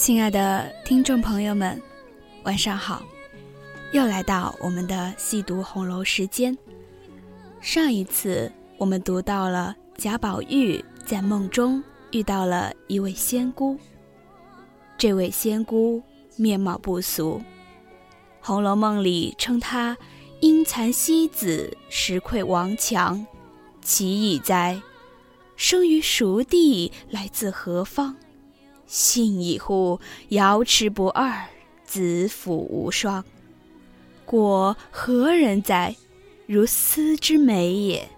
亲爱的听众朋友们，晚上好！又来到我们的细读红楼时间。上一次我们读到了贾宝玉在梦中遇到了一位仙姑，这位仙姑面貌不俗，《红楼梦》里称她“阴残西子，石愧王强”，奇异哉！生于熟地，来自何方？信以乎！瑶池不二，子府无双。果何人哉？如斯之美也。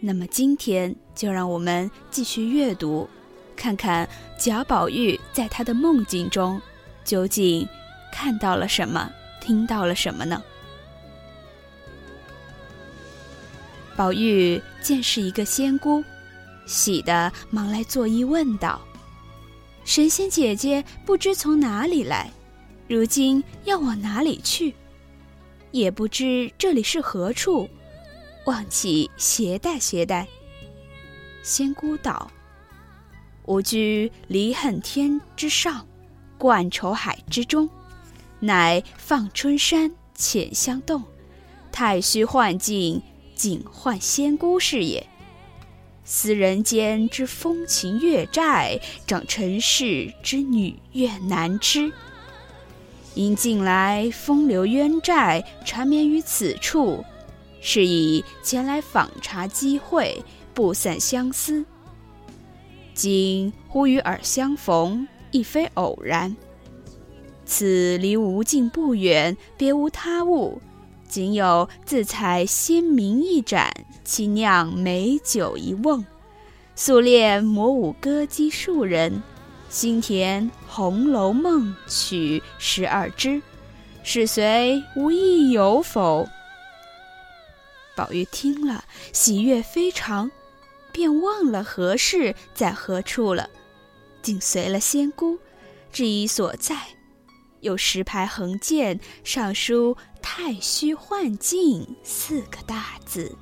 那么今天就让我们继续阅读，看看贾宝玉在他的梦境中究竟看到了什么，听到了什么呢？宝玉见是一个仙姑，喜的忙来作揖问道。神仙姐姐不知从哪里来，如今要往哪里去？也不知这里是何处，望起携带携带。仙姑道：“吾居离恨天之上，冠愁海之中，乃放春山浅香洞，太虚幻境，景幻仙姑是也。”思人间之风情月债，长尘世之女怨难知。因近来风流冤债缠绵于此处，是以前来访查机会，不散相思。今忽与尔相逢，亦非偶然。此离无尽不远，别无他物。仅有自采仙茗一盏，轻酿美酒一瓮，素练魔舞歌姬数人，心填《红楼梦》曲十二支，是随无意有否？宝玉听了，喜悦非常，便忘了何事在何处了，紧随了仙姑，至于所在。有石牌横剑，上书“太虚幻境”四个大字，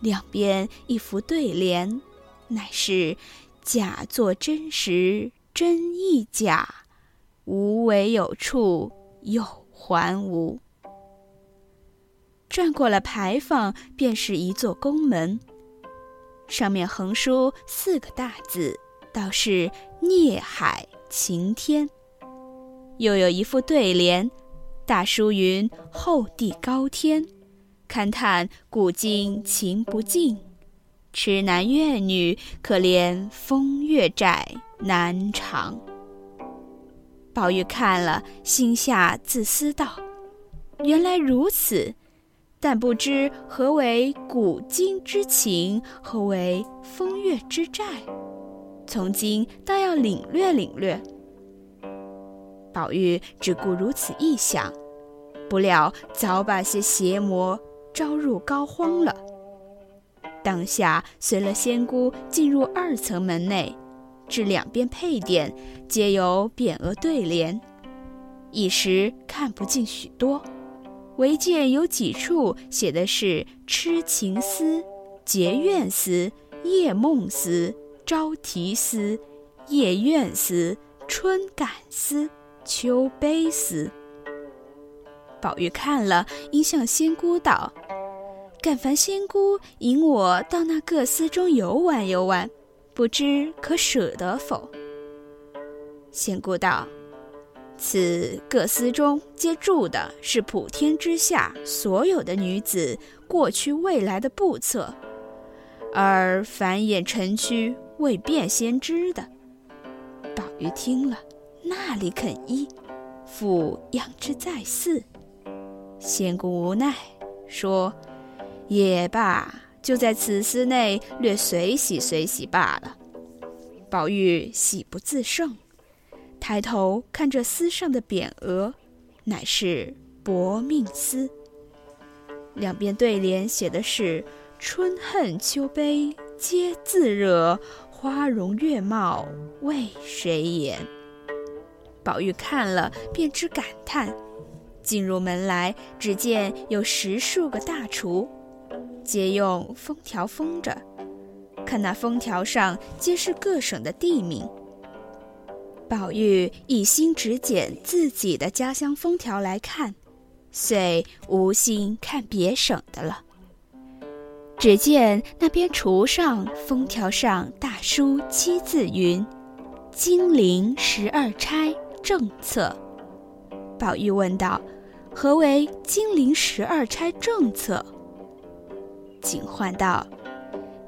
两边一幅对联，乃是“假作真时，真亦假；无为有处，有还无。”转过了牌坊，便是一座宫门，上面横书四个大字，倒是“孽海晴天”。又有一副对联，大书云：“厚地高天，勘探古今情不尽；痴男怨女，可怜风月债难偿。”宝玉看了，心下自思道：“原来如此，但不知何为古今之情，何为风月之债。从今倒要领略领略。”宝玉只顾如此一想，不料早把些邪魔招入膏肓了。当下随了仙姑进入二层门内，至两边配殿皆有匾额对联，一时看不进许多，唯见有几处写的是“痴情思”“结怨思”“夜梦思”“朝啼思”“夜怨思”“春感思”。秋悲思，宝玉看了，应向仙姑道：“敢烦仙姑引我到那各司中游玩游玩，不知可舍得否？”仙姑道：“此各司中皆住的是普天之下所有的女子过去未来的簿册，而繁衍成躯，未变先知的。”宝玉听了。那里肯依？复养之在寺。仙姑无奈说：“也罢，就在此司内略随喜随喜罢了。”宝玉喜不自胜，抬头看这丝上的匾额，乃是“薄命司”。两边对联写的是：“春恨秋悲皆自惹，花容月貌为谁言？”宝玉看了，便知感叹。进入门来，只见有十数个大厨，皆用封条封着。看那封条上，皆是各省的地名。宝玉一心只捡自己的家乡封条来看，遂无心看别省的了。只见那边橱上封条上大书七字云：“金陵十二钗正册。”宝玉问道：“何为金陵十二钗正册？”警幻道：“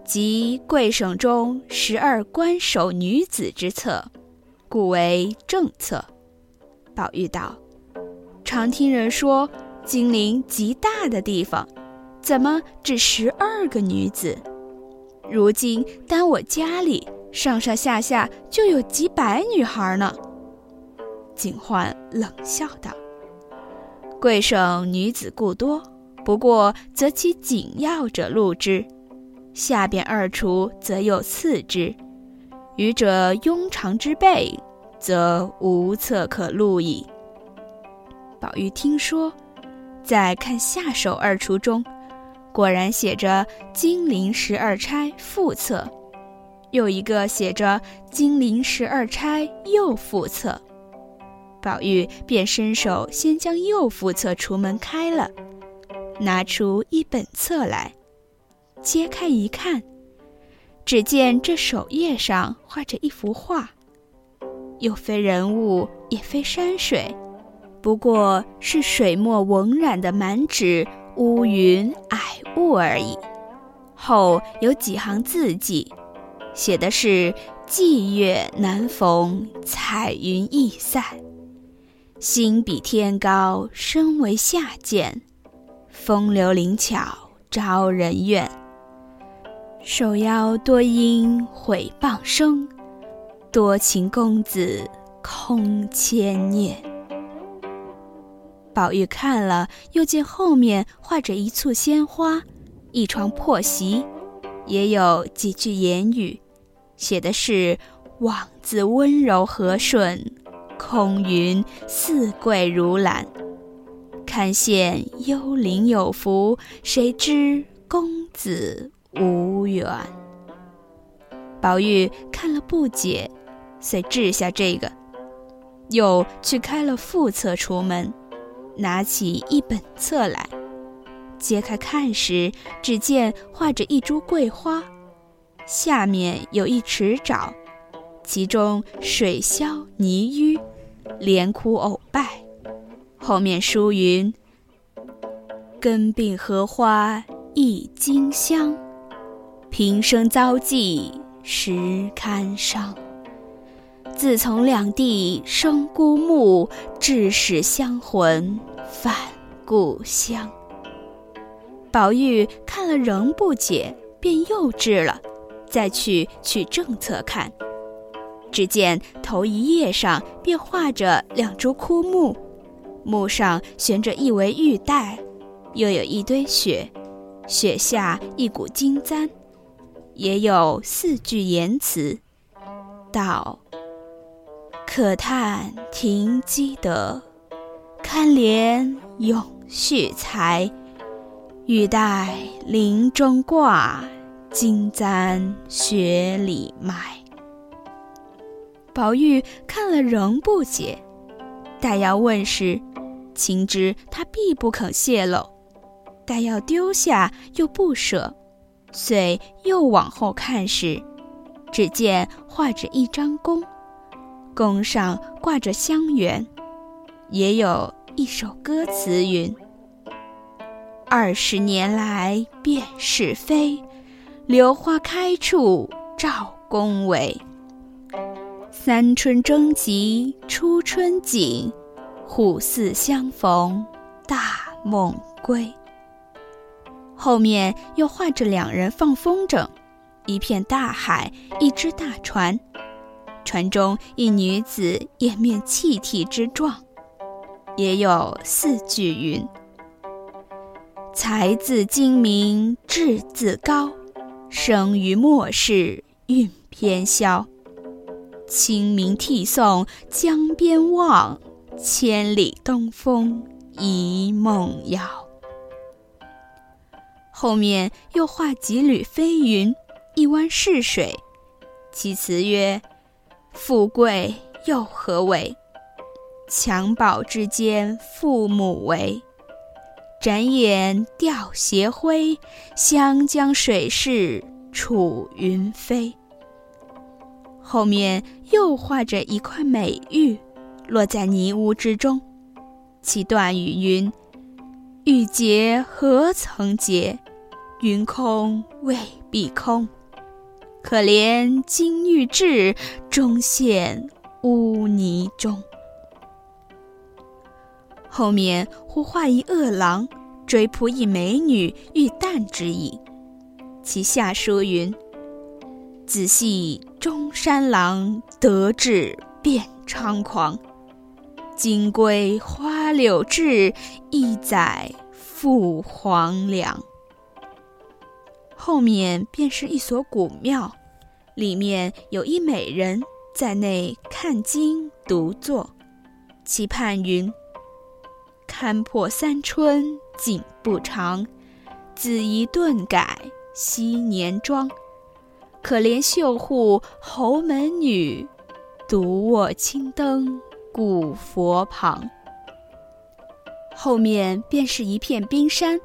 即贵省中十二官守女子之册。”故为正策。宝玉道：“常听人说金陵极大的地方，怎么只十二个女子？如今单我家里上上下下就有几百女孩呢。”景焕冷笑道：“贵省女子故多，不过择其紧要者录之，下边二厨则又次之。”愚者庸常之辈，则无策可录矣。宝玉听说，在看下手二厨中，果然写着“金陵十二钗副册”，又一个写着“金陵十二钗右副册”。宝玉便伸手先将右副册橱门开了，拿出一本册来，揭开一看。只见这首页上画着一幅画，又非人物，也非山水，不过是水墨纹染的满纸乌云霭雾而已。后有几行字迹，写的是“霁月难逢，彩云易散；心比天高，身为下贱；风流灵巧，招人怨。”手摇多因毁谤生，多情公子空牵念。宝玉看了，又见后面画着一簇鲜花，一床破席，也有几句言语，写的是“枉自温柔和顺，空云似桂如兰。看见幽灵有福，谁知公子。”无缘。宝玉看了不解，遂掷下这个，又去开了副册出门，拿起一本册来，揭开看时，只见画着一株桂花，下面有一池沼，其中水消泥淤，连哭偶败，后面书云：“根并荷花一茎香。”平生遭际实堪伤。自从两地生孤木，致使香魂返故乡。宝玉看了仍不解，便又掷了，再去取正册看。只见头一页上便画着两株枯木，木上悬着一围玉带，又有一堆雪，雪下一股金簪。也有四句言辞，道：“可叹停机德，堪怜永续才。玉带林中挂，金簪雪里埋。”宝玉看了仍不解，待要问时，情知他必不肯泄露；待要丢下，又不舍。遂又往后看时，只见画着一张弓，弓上挂着香橼，也有一首歌词云：“二十年来辨是非，榴花开处照宫闱。三春争集初春景，虎兕相逢大梦归。”后面又画着两人放风筝，一片大海，一只大船，船中一女子掩面泣涕之状，也有四句云：“才自精明志自高，生于末世运偏消。清明涕送江边望，千里东风一梦遥。”后面又画几缕飞云，一湾逝水，其词曰：“富贵又何为？襁褓之间，父母为。展眼吊斜晖，湘江水逝楚云飞。后面又画着一块美玉，落在泥污之中。其段语云：“玉洁何曾洁？云空未必空。可怜金玉质，终陷污泥中。”后面忽画一恶狼，追扑一美女，欲啖之意。其下书云：“仔细中山狼，得志便猖狂。金龟花柳志，一载赴黄粱。”后面便是一所古庙，里面有一美人在内看经独坐，其畔云。看破三春景不长，子宜顿改昔年妆。可怜绣户侯门女，独卧青灯古佛旁。后面便是一片冰山，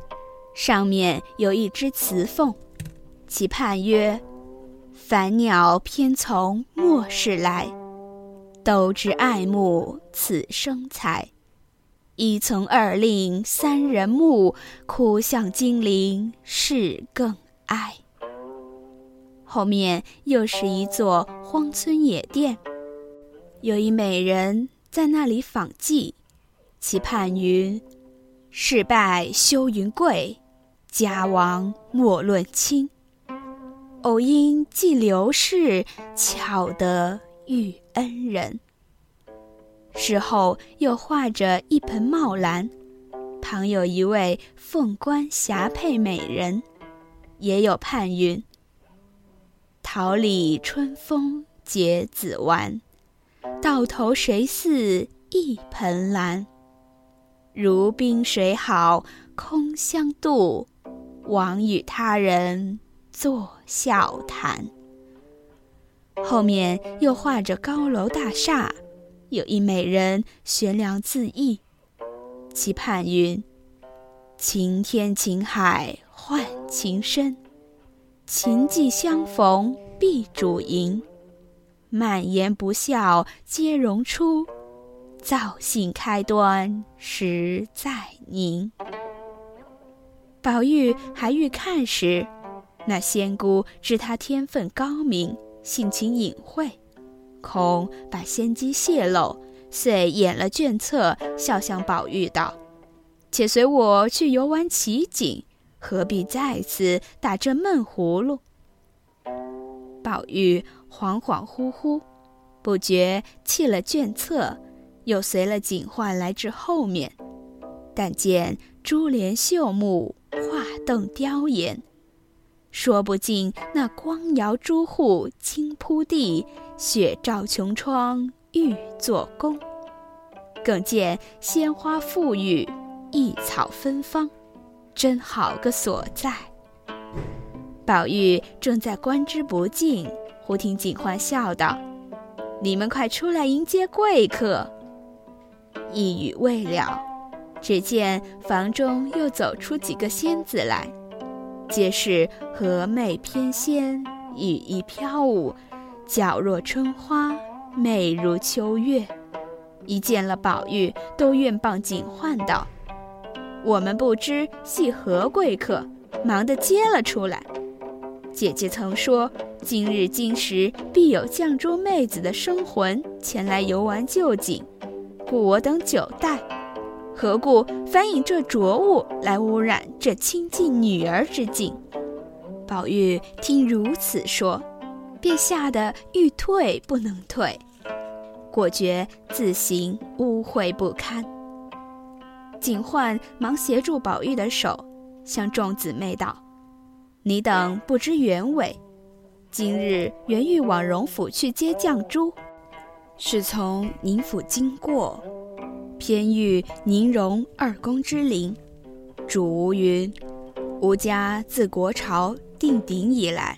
上面有一只雌凤，其畔曰：“凡鸟偏从末世来，都知爱慕此生才。”一从二令三人木，哭向金陵事更哀。后面又是一座荒村野店，有一美人在那里访妓，其畔云：“事败休云贵，家亡莫论亲。偶因寄刘氏，巧得遇恩人。”事后又画着一盆茂兰，旁有一位凤冠霞帔美人，也有盼云：“桃李春风结子完，到头谁似一盆兰？如冰水好，空相妒，枉与他人作笑谈。”后面又画着高楼大厦。有一美人悬梁自缢，其畔云：“晴天晴海换情深，情既相逢必主淫。满言不笑皆容出，造性开端实在宁。”宝玉还欲看时，那仙姑知他天分高明，性情隐晦。恐把仙机泄露，遂掩了卷册，笑向宝玉道：“且随我去游玩奇景，何必再次打这闷葫芦？”宝玉恍恍惚惚，不觉弃了卷册，又随了警幻来至后面，但见珠帘绣幕，画栋雕檐。说不尽那光摇朱户，金铺地，雪照琼窗，玉作宫。更见鲜花馥郁，异草芬芳，真好个所在。宝玉正在观之不尽，忽听警幻笑道：“你们快出来迎接贵客。”一语未了，只见房中又走出几个仙子来。皆是和媚翩跹，羽衣飘舞，皎若春花，媚如秋月。一见了宝玉，都愿傍警幻道：“我们不知系何贵客，忙得接了出来。姐姐曾说，今日今时必有绛珠妹子的生魂前来游玩旧景，故我等久待。”何故反引这浊物来污染这清净女儿之境？宝玉听如此说，便吓得欲退不能退，果觉自行污秽不堪。警幻忙协助宝玉的手，向众姊妹道：“你等不知原委，今日原欲往荣府去接绛珠，是从宁府经过。”偏遇宁荣二公之灵，主吴云：“吾家自国朝定鼎以来，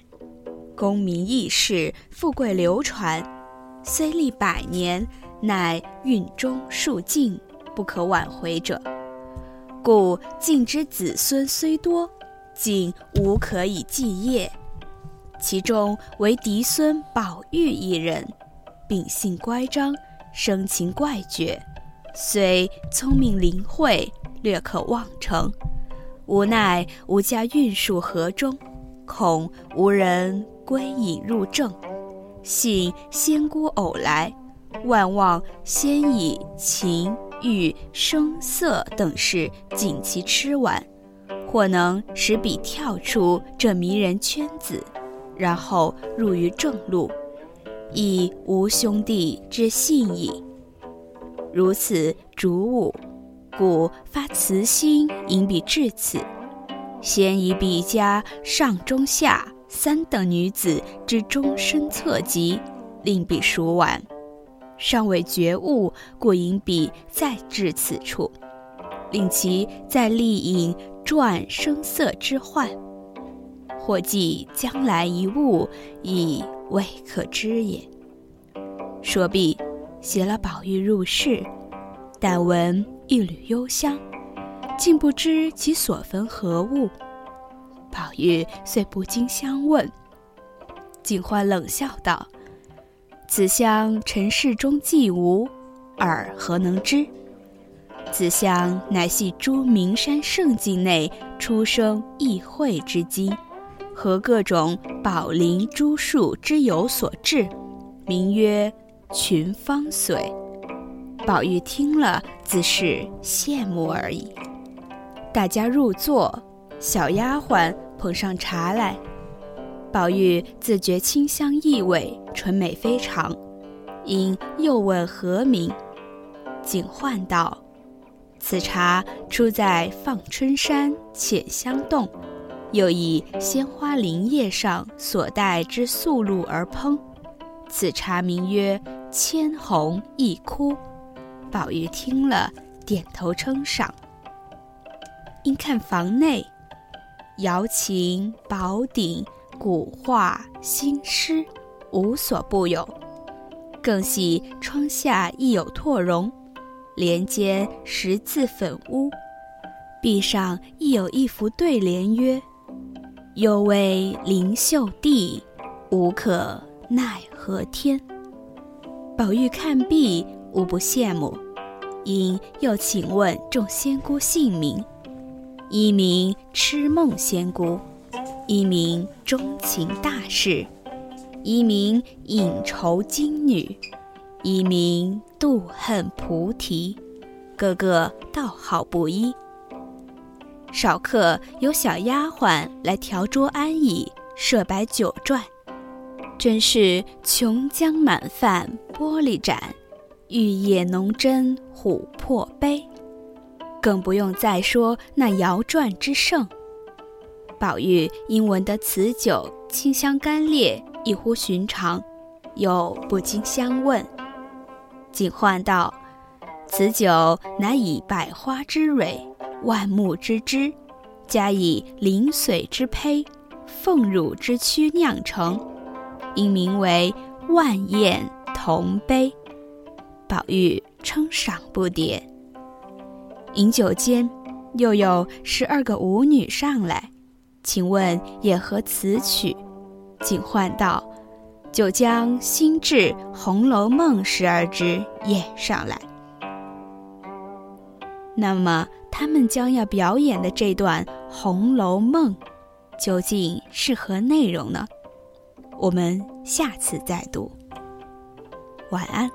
功名义世，富贵流传，虽历百年，乃运中数尽，不可挽回者。故晋之子孙虽多，竟无可以继业。其中唯嫡孙宝玉一人，秉性乖张，生情怪绝，虽聪明灵慧，略可望成。无奈吾家运数河中，恐无人归隐入正。幸仙姑偶来，万望先以情欲声色等事尽其吃完，或能使彼跳出这迷人圈子，然后入于正路，亦无兄弟之信矣。如此主吾。故发慈心，引彼至此，先以彼家上中下三等女子之终身侧籍，令彼熟完，尚未觉悟，故引笔再至此处，令其再历引转声色之患，或记将来一物，亦未可知也。说毕，携了宝玉入室，但闻。一缕幽香，竟不知其所焚何物。宝玉虽不禁相问，警欢冷笑道：“此香尘世中既无，尔何能知？此香乃系诸名山圣境内出生异会之机，和各种宝林诸树之有所制，名曰群芳髓。”宝玉听了，自是羡慕而已。大家入座，小丫鬟捧上茶来。宝玉自觉清香异味，纯美非常，因又问何名。警幻道：“此茶出在放春山浅香洞，又以鲜花林叶上所带之素露而烹。此茶名曰千红一枯。”宝玉听了，点头称赏。因看房内，瑶琴、宝鼎、古画、新诗，无所不有。更喜窗下亦有拓绒，帘间十字粉屋，壁上亦有一幅对联，曰：“有为灵秀地，无可奈何天。”宝玉看毕。无不羡慕，因又请问众仙姑姓名：一名痴梦仙姑，一名钟情大士，一名隐愁金女，一名妒恨菩提，个个道好不一。少客有小丫鬟来调桌安椅，设摆酒馔，真是琼浆满饭玻璃盏。玉液浓斟琥珀杯，更不用再说那摇转之盛。宝玉因闻得此酒清香甘冽，异乎寻常，又不禁相问。警幻道：“此酒乃以百花之蕊、万木之枝，加以灵水之胚、凤乳之躯酿成，应名为万宴同杯。”宝玉称赏不迭。饮酒间，又有十二个舞女上来，请问也何此曲？警幻道：“就将新制《红楼梦》十二支演上来。”那么，他们将要表演的这段《红楼梦》，究竟是何内容呢？我们下次再读。晚安。